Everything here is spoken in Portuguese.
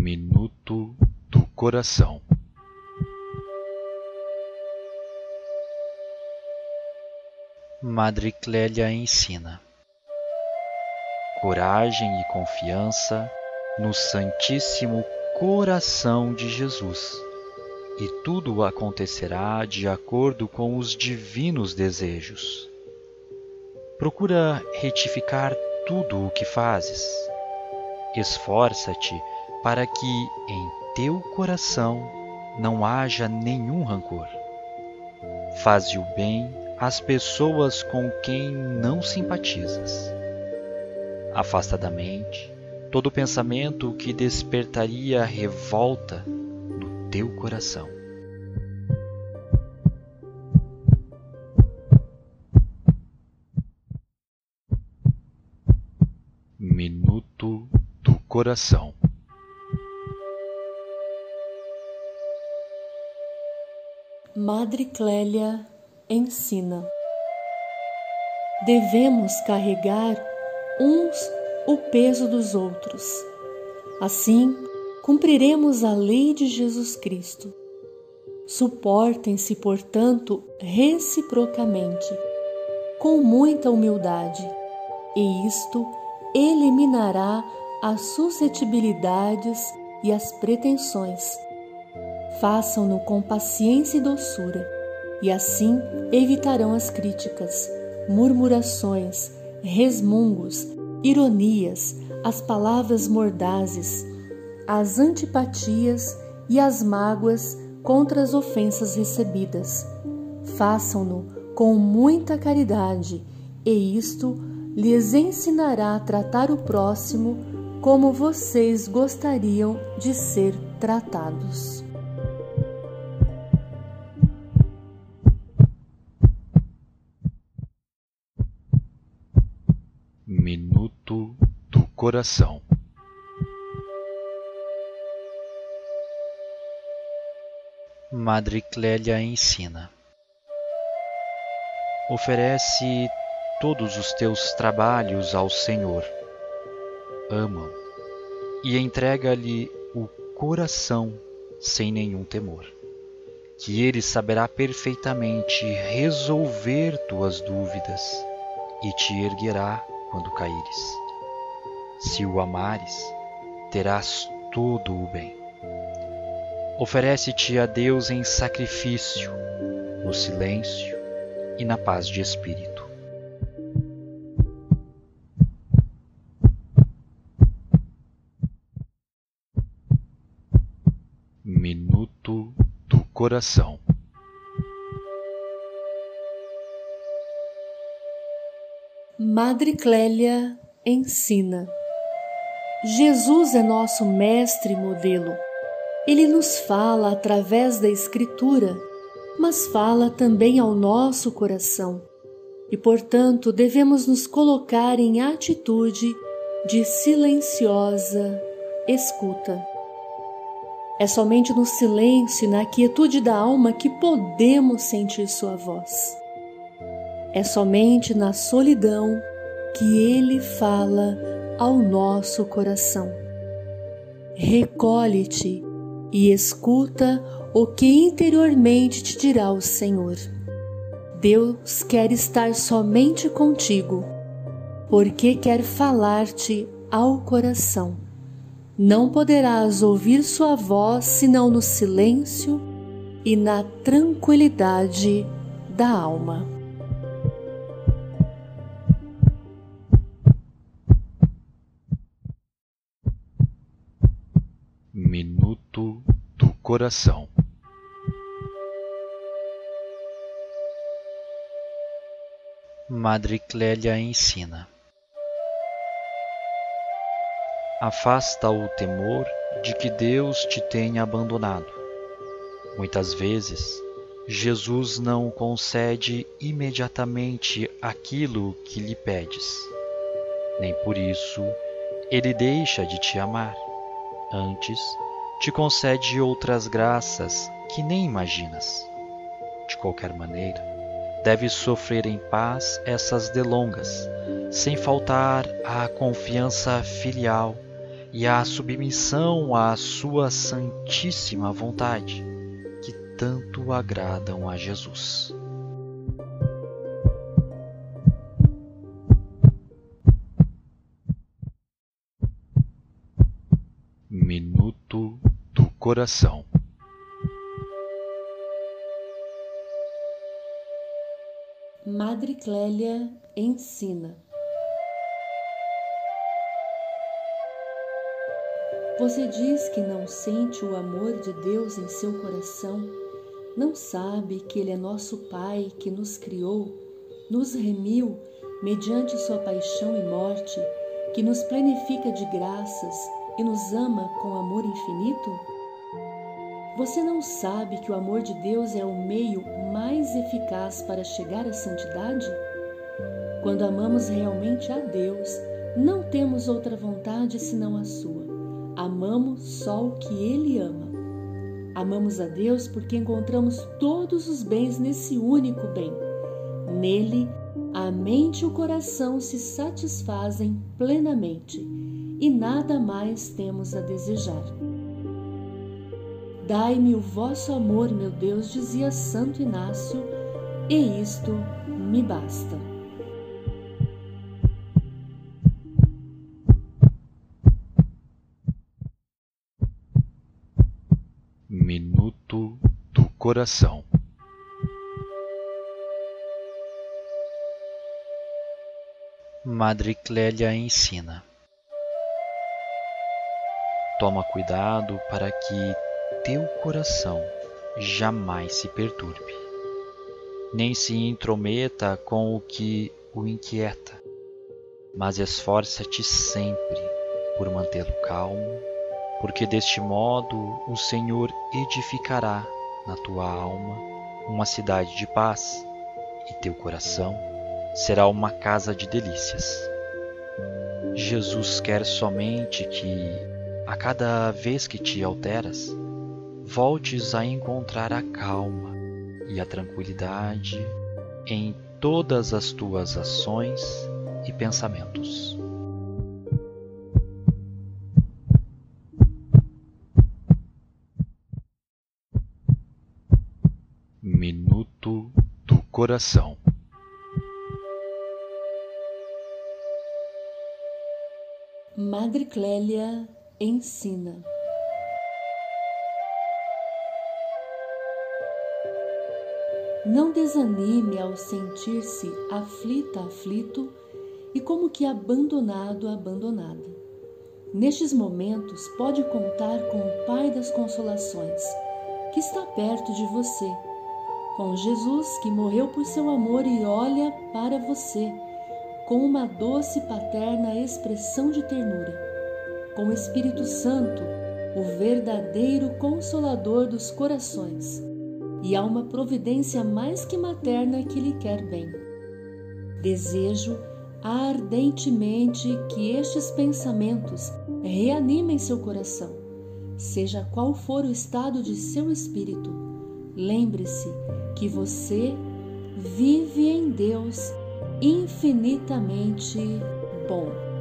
Minuto do Coração Madre Clélia ensina coragem e confiança no Santíssimo Coração de Jesus, e tudo acontecerá de acordo com os divinos desejos. Procura retificar tudo o que fazes. Esforça-te para que em teu coração não haja nenhum rancor. Faze o bem às pessoas com quem não simpatizas. Afasta da mente todo pensamento que despertaria revolta no teu coração. Minuto do Coração Madre Clélia ensina. Devemos carregar uns o peso dos outros. Assim, cumpriremos a lei de Jesus Cristo. Suportem-se, portanto, reciprocamente, com muita humildade, e isto eliminará as suscetibilidades e as pretensões. Façam-no com paciência e doçura, e assim evitarão as críticas, murmurações, resmungos, ironias, as palavras mordazes, as antipatias e as mágoas contra as ofensas recebidas. Façam-no com muita caridade, e isto lhes ensinará a tratar o próximo como vocês gostariam de ser tratados. Minuto do Coração Madre Clélia ensina Oferece todos os teus trabalhos ao Senhor. Ama e entrega-lhe o coração sem nenhum temor, que ele saberá perfeitamente resolver tuas dúvidas e te erguerá quando caíres. Se o amares, terás todo o bem. Oferece-te a Deus em sacrifício, no silêncio e na paz de espírito. Minuto do Coração Madre Clélia ensina. Jesus é nosso mestre e modelo. Ele nos fala através da Escritura, mas fala também ao nosso coração. E, portanto, devemos nos colocar em atitude de silenciosa escuta. É somente no silêncio e na quietude da alma que podemos sentir Sua voz. É somente na solidão que Ele fala ao nosso coração. Recolhe-te e escuta o que interiormente te dirá o Senhor. Deus quer estar somente contigo, porque quer falar-te ao coração. Não poderás ouvir sua voz senão no silêncio e na tranquilidade da alma. Coração Madre Clélia ensina Afasta o temor de que Deus te tenha abandonado. Muitas vezes, Jesus não concede imediatamente aquilo que lhe pedes. Nem por isso ele deixa de te amar. Antes, te concede outras graças que nem imaginas. De qualquer maneira, deves sofrer em paz essas delongas, sem faltar à confiança filial e a submissão à Sua Santíssima vontade, que tanto agradam a Jesus. Minuto Coração Madre Clélia ensina. Você diz que não sente o amor de Deus em seu coração, não sabe que Ele é nosso Pai que nos criou, nos remiu mediante Sua paixão e morte, que nos planifica de graças e nos ama com amor infinito? Você não sabe que o amor de Deus é o meio mais eficaz para chegar à santidade? Quando amamos realmente a Deus, não temos outra vontade senão a sua. Amamos só o que Ele ama. Amamos a Deus porque encontramos todos os bens nesse único bem. Nele, a mente e o coração se satisfazem plenamente e nada mais temos a desejar. Dai-me o vosso amor, meu Deus, dizia Santo Inácio, e isto me basta. Minuto do Coração Madre Clélia ensina. Toma cuidado para que teu coração jamais se perturbe, nem se intrometa com o que o inquieta, mas esforça-te sempre por mantê-lo calmo, porque deste modo o Senhor edificará na tua alma uma cidade de paz, e teu coração será uma casa de delícias. Jesus quer somente que, a cada vez que te alteras, voltes a encontrar a calma e a tranquilidade em todas as tuas ações e pensamentos. Minuto do Coração Madre Clélia ensina. Não desanime ao sentir-se aflita, aflito e como que abandonado, abandonada. Nestes momentos, pode contar com o Pai das Consolações, que está perto de você, com Jesus que morreu por seu amor e olha para você com uma doce paterna expressão de ternura, com o Espírito Santo, o verdadeiro consolador dos corações e há uma providência mais que materna que lhe quer bem. Desejo ardentemente que estes pensamentos reanimem seu coração, seja qual for o estado de seu espírito. Lembre-se que você vive em Deus infinitamente bom.